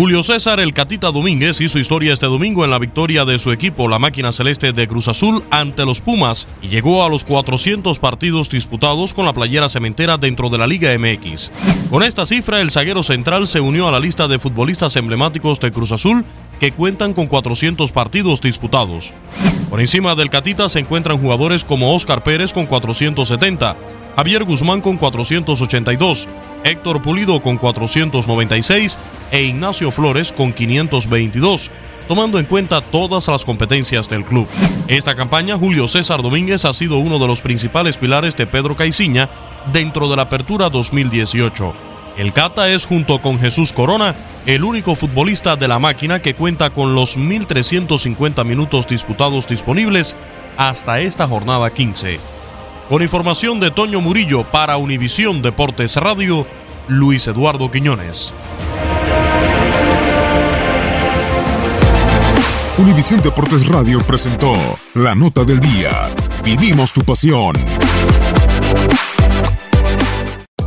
Julio César El Catita Domínguez hizo historia este domingo en la victoria de su equipo, la máquina celeste de Cruz Azul, ante los Pumas y llegó a los 400 partidos disputados con la playera cementera dentro de la Liga MX. Con esta cifra, el zaguero central se unió a la lista de futbolistas emblemáticos de Cruz Azul que cuentan con 400 partidos disputados. Por encima del Catita se encuentran jugadores como Oscar Pérez con 470, Javier Guzmán con 482, Héctor Pulido con 496 e Ignacio Flores con 522, tomando en cuenta todas las competencias del club. Esta campaña, Julio César Domínguez ha sido uno de los principales pilares de Pedro Caiciña dentro de la Apertura 2018. El Cata es, junto con Jesús Corona, el único futbolista de la máquina que cuenta con los 1.350 minutos disputados disponibles hasta esta jornada 15. Con información de Toño Murillo para Univisión Deportes Radio, Luis Eduardo Quiñones. Univisión Deportes Radio presentó La Nota del Día. Vivimos tu pasión.